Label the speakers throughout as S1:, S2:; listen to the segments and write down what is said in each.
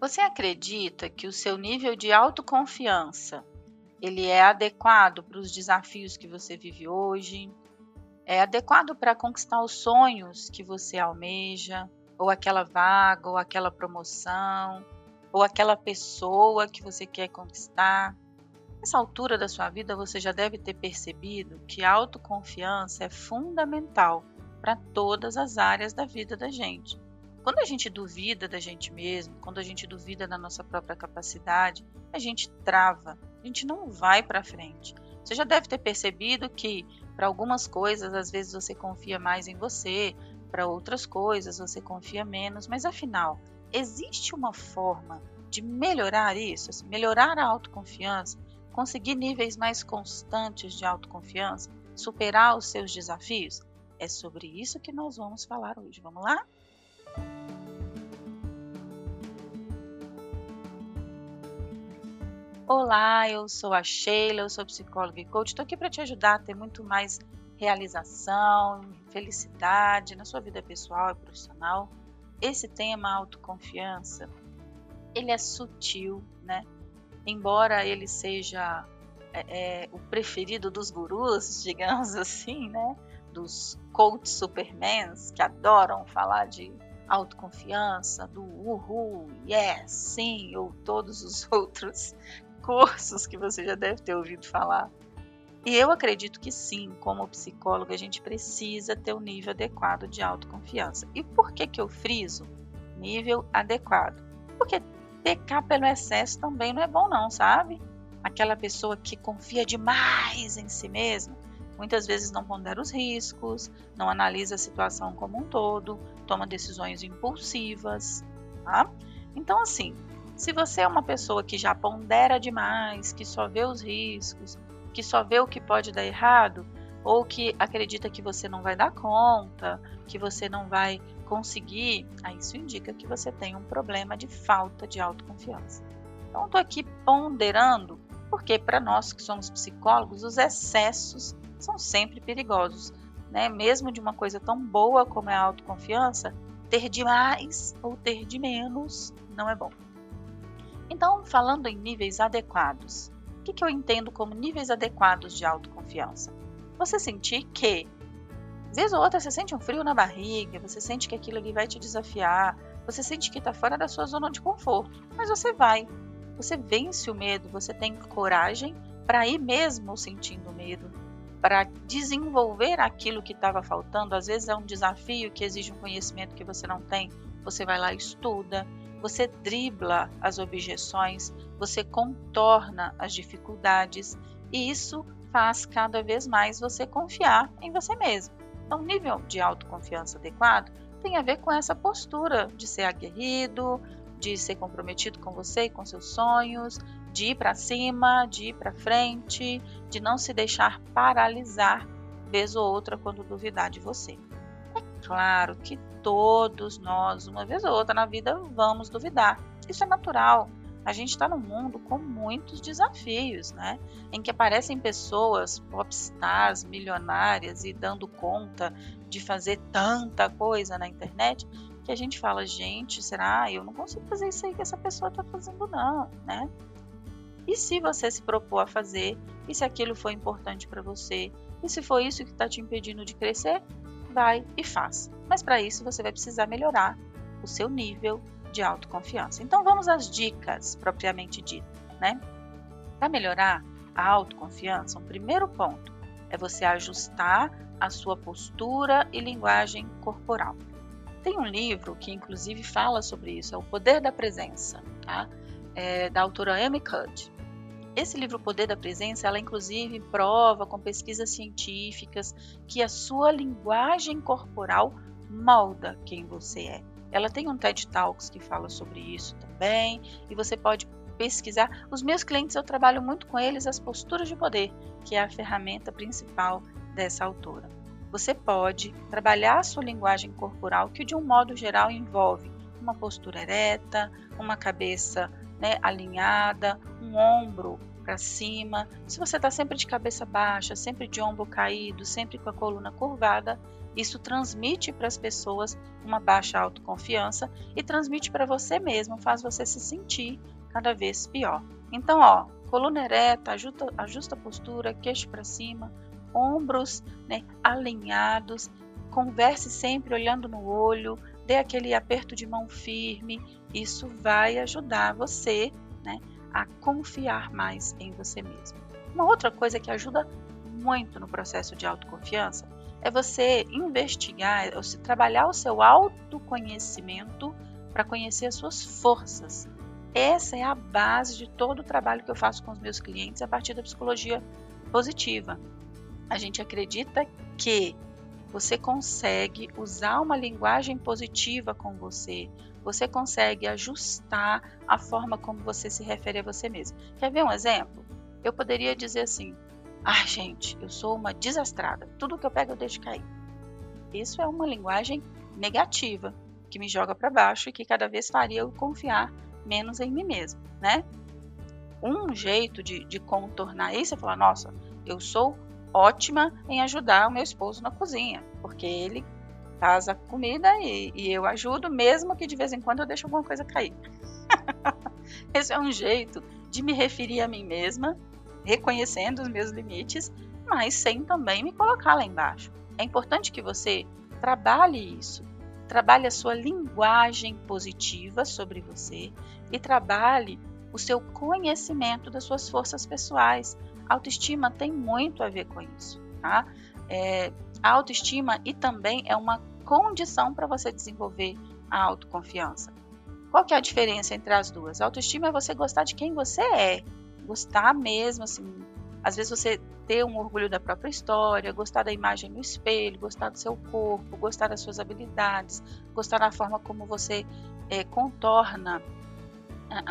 S1: Você acredita que o seu nível de autoconfiança ele é adequado para os desafios que você vive hoje? É adequado para conquistar os sonhos que você almeja, ou aquela vaga, ou aquela promoção, ou aquela pessoa que você quer conquistar? Nessa altura da sua vida, você já deve ter percebido que a autoconfiança é fundamental para todas as áreas da vida da gente. Quando a gente duvida da gente mesmo, quando a gente duvida da nossa própria capacidade, a gente trava, a gente não vai para frente. Você já deve ter percebido que para algumas coisas, às vezes você confia mais em você, para outras coisas você confia menos, mas afinal, existe uma forma de melhorar isso, assim, melhorar a autoconfiança, conseguir níveis mais constantes de autoconfiança, superar os seus desafios? É sobre isso que nós vamos falar hoje. Vamos lá? Olá, eu sou a Sheila, eu sou psicóloga e coach. Estou aqui para te ajudar a ter muito mais realização, felicidade na sua vida pessoal e profissional. Esse tema, autoconfiança, ele é sutil, né? Embora ele seja é, é, o preferido dos gurus, digamos assim, né? Dos coach supermans que adoram falar de autoconfiança, do uhul, yes, sim, ou todos os outros cursos que você já deve ter ouvido falar. E eu acredito que sim, como psicóloga, a gente precisa ter um nível adequado de autoconfiança. E por que, que eu friso nível adequado? Porque pecar pelo excesso também não é bom, não, sabe? Aquela pessoa que confia demais em si mesma, muitas vezes não pondera os riscos, não analisa a situação como um todo, toma decisões impulsivas, tá? Então, assim, se você é uma pessoa que já pondera demais, que só vê os riscos, que só vê o que pode dar errado, ou que acredita que você não vai dar conta, que você não vai conseguir, aí isso indica que você tem um problema de falta de autoconfiança. Então, estou aqui ponderando, porque para nós que somos psicólogos, os excessos são sempre perigosos. Né? Mesmo de uma coisa tão boa como é a autoconfiança, ter de mais ou ter de menos não é bom. Então, falando em níveis adequados, o que, eu entendo como níveis adequados de autoconfiança? Você sentir que, vez ou outra, você sente um frio na barriga, você sente que aquilo ali vai te desafiar, você sente que está fora da sua zona de conforto, mas você vai, você vence o medo, você tem coragem para ir mesmo sentindo medo, para desenvolver aquilo que estava faltando. Às vezes é um desafio que exige um conhecimento que você não tem, você vai lá e estuda, você dribla as objeções, você contorna as dificuldades e isso faz cada vez mais você confiar em você mesmo. Então, o nível de autoconfiança adequado tem a ver com essa postura de ser aguerrido, de ser comprometido com você e com seus sonhos, de ir para cima, de ir para frente, de não se deixar paralisar vez ou outra quando duvidar de você. Claro que todos nós, uma vez ou outra na vida, vamos duvidar. Isso é natural. A gente está num mundo com muitos desafios, né? Em que aparecem pessoas popstars, milionárias e dando conta de fazer tanta coisa na internet que a gente fala, gente, será? Eu não consigo fazer isso aí que essa pessoa está fazendo, não, né? E se você se propor a fazer? E se aquilo foi importante para você? E se foi isso que está te impedindo de crescer? Vai e faz. Mas para isso você vai precisar melhorar o seu nível de autoconfiança. Então vamos às dicas propriamente ditas, né? Para melhorar a autoconfiança, um primeiro ponto é você ajustar a sua postura e linguagem corporal. Tem um livro que inclusive fala sobre isso, é o Poder da Presença, tá? É, da autora Amy Cuddy. Esse livro Poder da Presença, ela inclusive prova com pesquisas científicas que a sua linguagem corporal molda quem você é. Ela tem um TED Talks que fala sobre isso também, e você pode pesquisar. Os meus clientes eu trabalho muito com eles as posturas de poder, que é a ferramenta principal dessa autora. Você pode trabalhar a sua linguagem corporal, que de um modo geral envolve uma postura ereta, uma cabeça né, alinhada, um ombro para cima, se você está sempre de cabeça baixa, sempre de ombro caído, sempre com a coluna curvada, isso transmite para as pessoas uma baixa autoconfiança e transmite para você mesmo, faz você se sentir cada vez pior. Então, ó, coluna ereta, ajusta, ajusta a postura, queixo para cima, ombros né, alinhados, converse sempre olhando no olho, dê aquele aperto de mão firme. Isso vai ajudar você né, a confiar mais em você mesmo. Uma outra coisa que ajuda muito no processo de autoconfiança é você investigar, ou se trabalhar o seu autoconhecimento para conhecer as suas forças. Essa é a base de todo o trabalho que eu faço com os meus clientes a partir da psicologia positiva. A gente acredita que você consegue usar uma linguagem positiva com você, você consegue ajustar a forma como você se refere a você mesmo. Quer ver um exemplo? Eu poderia dizer assim: ah, gente, eu sou uma desastrada, tudo que eu pego eu deixo cair. Isso é uma linguagem negativa que me joga para baixo e que cada vez faria eu confiar menos em mim mesmo, né? Um jeito de, de contornar isso é falar: nossa, eu sou ótima em ajudar o meu esposo na cozinha, porque ele faz a comida e, e eu ajudo, mesmo que de vez em quando eu deixe alguma coisa cair. Esse é um jeito de me referir a mim mesma, reconhecendo os meus limites, mas sem também me colocar lá embaixo. É importante que você trabalhe isso, trabalhe a sua linguagem positiva sobre você e trabalhe o seu conhecimento das suas forças pessoais. Autoestima tem muito a ver com isso, tá? É, a autoestima e também é uma condição para você desenvolver a autoconfiança. Qual que é a diferença entre as duas? A autoestima é você gostar de quem você é, gostar mesmo, assim, às vezes você ter um orgulho da própria história, gostar da imagem no espelho, gostar do seu corpo, gostar das suas habilidades, gostar da forma como você é, contorna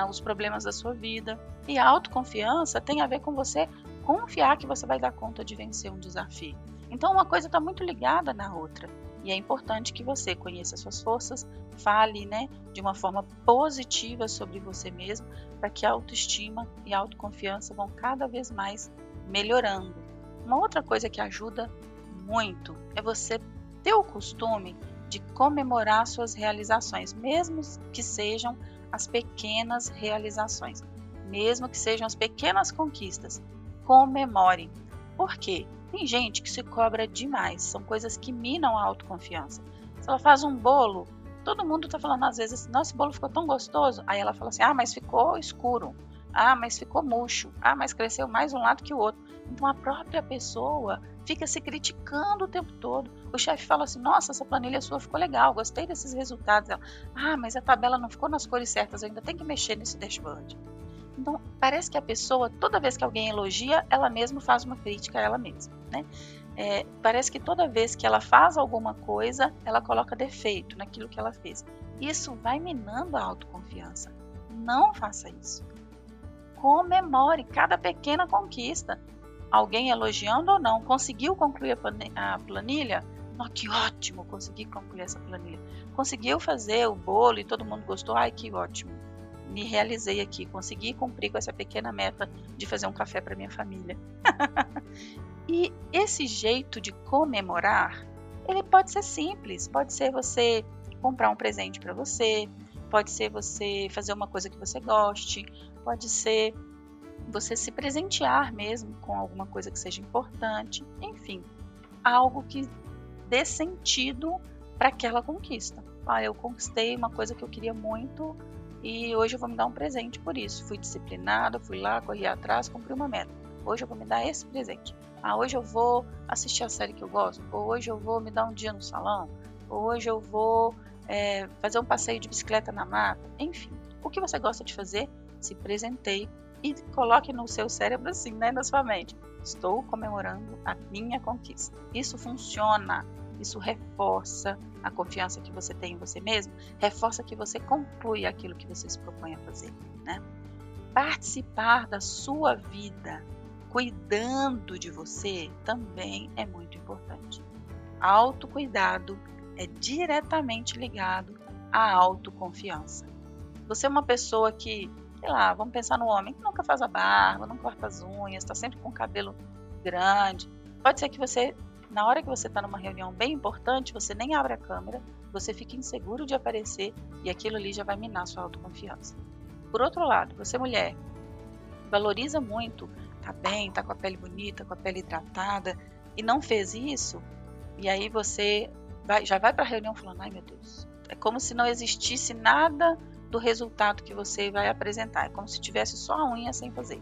S1: os problemas da sua vida. E a autoconfiança tem a ver com você confiar que você vai dar conta de vencer um desafio. Então, uma coisa está muito ligada na outra. E é importante que você conheça suas forças, fale né, de uma forma positiva sobre você mesmo, para que a autoestima e a autoconfiança vão cada vez mais melhorando. Uma outra coisa que ajuda muito é você ter o costume de comemorar suas realizações, mesmo que sejam as pequenas realizações, mesmo que sejam as pequenas conquistas. Comemore. Por quê? Tem gente que se cobra demais, são coisas que minam a autoconfiança. Se ela faz um bolo, todo mundo está falando às vezes, nossa, esse bolo ficou tão gostoso. Aí ela fala assim, ah, mas ficou escuro. Ah, mas ficou murcho. Ah, mas cresceu mais um lado que o outro. Então a própria pessoa fica se criticando o tempo todo. O chefe fala assim: Nossa, essa planilha sua ficou legal, gostei desses resultados. Ela, ah, mas a tabela não ficou nas cores certas, eu ainda tem que mexer nesse dashboard. Então, parece que a pessoa, toda vez que alguém elogia, ela mesma faz uma crítica a ela mesma, né? É, parece que toda vez que ela faz alguma coisa, ela coloca defeito naquilo que ela fez. Isso vai minando a autoconfiança. Não faça isso. Comemore cada pequena conquista. Alguém elogiando ou não, conseguiu concluir a planilha? Oh, que ótimo, consegui concluir essa planilha. Conseguiu fazer o bolo e todo mundo gostou? Ai, que ótimo me realizei aqui, consegui cumprir com essa pequena meta de fazer um café para minha família. e esse jeito de comemorar, ele pode ser simples, pode ser você comprar um presente para você, pode ser você fazer uma coisa que você goste, pode ser você se presentear mesmo com alguma coisa que seja importante, enfim, algo que dê sentido para aquela conquista. Ah, eu conquistei uma coisa que eu queria muito, e hoje eu vou me dar um presente por isso. Fui disciplinada, fui lá, corri atrás, cumpri uma meta. Hoje eu vou me dar esse presente. Ah, hoje eu vou assistir a série que eu gosto. Ou hoje eu vou me dar um dia no salão. Ou hoje eu vou é, fazer um passeio de bicicleta na mata. Enfim, o que você gosta de fazer, se presenteie e coloque no seu cérebro assim, né, na sua mente. Estou comemorando a minha conquista. Isso funciona. Isso reforça a confiança que você tem em você mesmo, reforça que você conclui aquilo que você se propõe a fazer. Né? Participar da sua vida cuidando de você também é muito importante. Autocuidado é diretamente ligado à autoconfiança. Você é uma pessoa que sei lá, vamos pensar no homem que nunca faz a barba, não corta as unhas, está sempre com o cabelo grande. Pode ser que você, na hora que você está numa reunião bem importante, você nem abre a câmera, você fica inseguro de aparecer e aquilo ali já vai minar sua autoconfiança. Por outro lado, você mulher, valoriza muito, tá bem, tá com a pele bonita, com a pele hidratada e não fez isso, e aí você vai, já vai para a reunião falando, ai meu Deus, é como se não existisse nada do resultado que você vai apresentar, é como se tivesse só a unha sem fazer,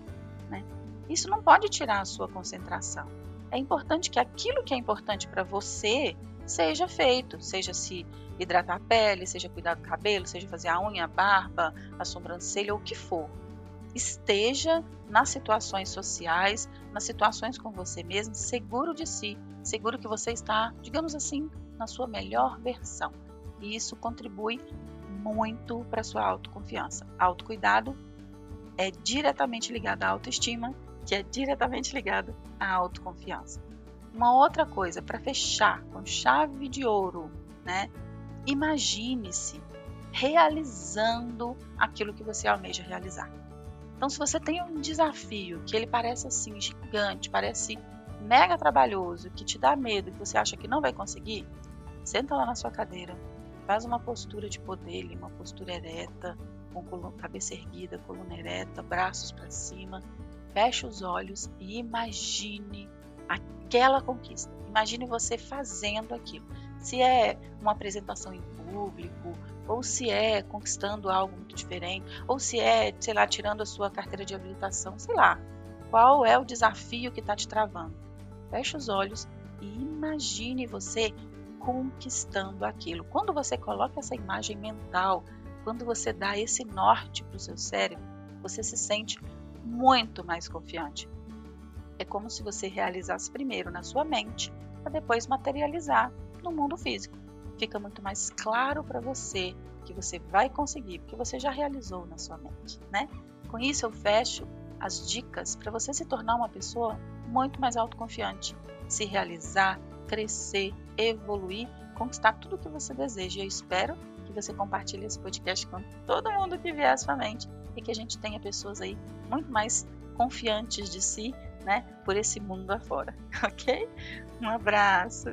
S1: né? Isso não pode tirar a sua concentração. É importante que aquilo que é importante para você seja feito, seja se hidratar a pele, seja cuidar do cabelo, seja fazer a unha, a barba, a sobrancelha, ou o que for. Esteja nas situações sociais, nas situações com você mesmo, seguro de si, seguro que você está, digamos assim, na sua melhor versão. E isso contribui muito para sua autoconfiança. Autocuidado é diretamente ligado à autoestima, que é diretamente ligado à autoconfiança. Uma outra coisa, para fechar com chave de ouro, né? Imagine-se realizando aquilo que você almeja realizar. Então, se você tem um desafio que ele parece assim gigante, parece mega trabalhoso, que te dá medo, que você acha que não vai conseguir, senta lá na sua cadeira, faz uma postura de poder, uma postura ereta, com cabeça erguida, coluna ereta, braços para cima, feche os olhos e imagine aquela conquista. Imagine você fazendo aquilo. Se é uma apresentação em público, ou se é conquistando algo muito diferente, ou se é, sei lá, tirando a sua carteira de habilitação, sei lá. Qual é o desafio que está te travando? Feche os olhos e imagine você conquistando aquilo. Quando você coloca essa imagem mental, quando você dá esse norte para o seu cérebro, você se sente muito mais confiante. É como se você realizasse primeiro na sua mente, para depois materializar no mundo físico. Fica muito mais claro para você que você vai conseguir, porque você já realizou na sua mente, né? Com isso eu fecho as dicas para você se tornar uma pessoa muito mais autoconfiante, se realizar, crescer, evoluir, conquistar tudo o que você deseja. Eu espero que você compartilhe esse podcast com todo mundo que vier à sua mente e que a gente tenha pessoas aí muito mais confiantes de si, né, por esse mundo afora, ok? Um abraço!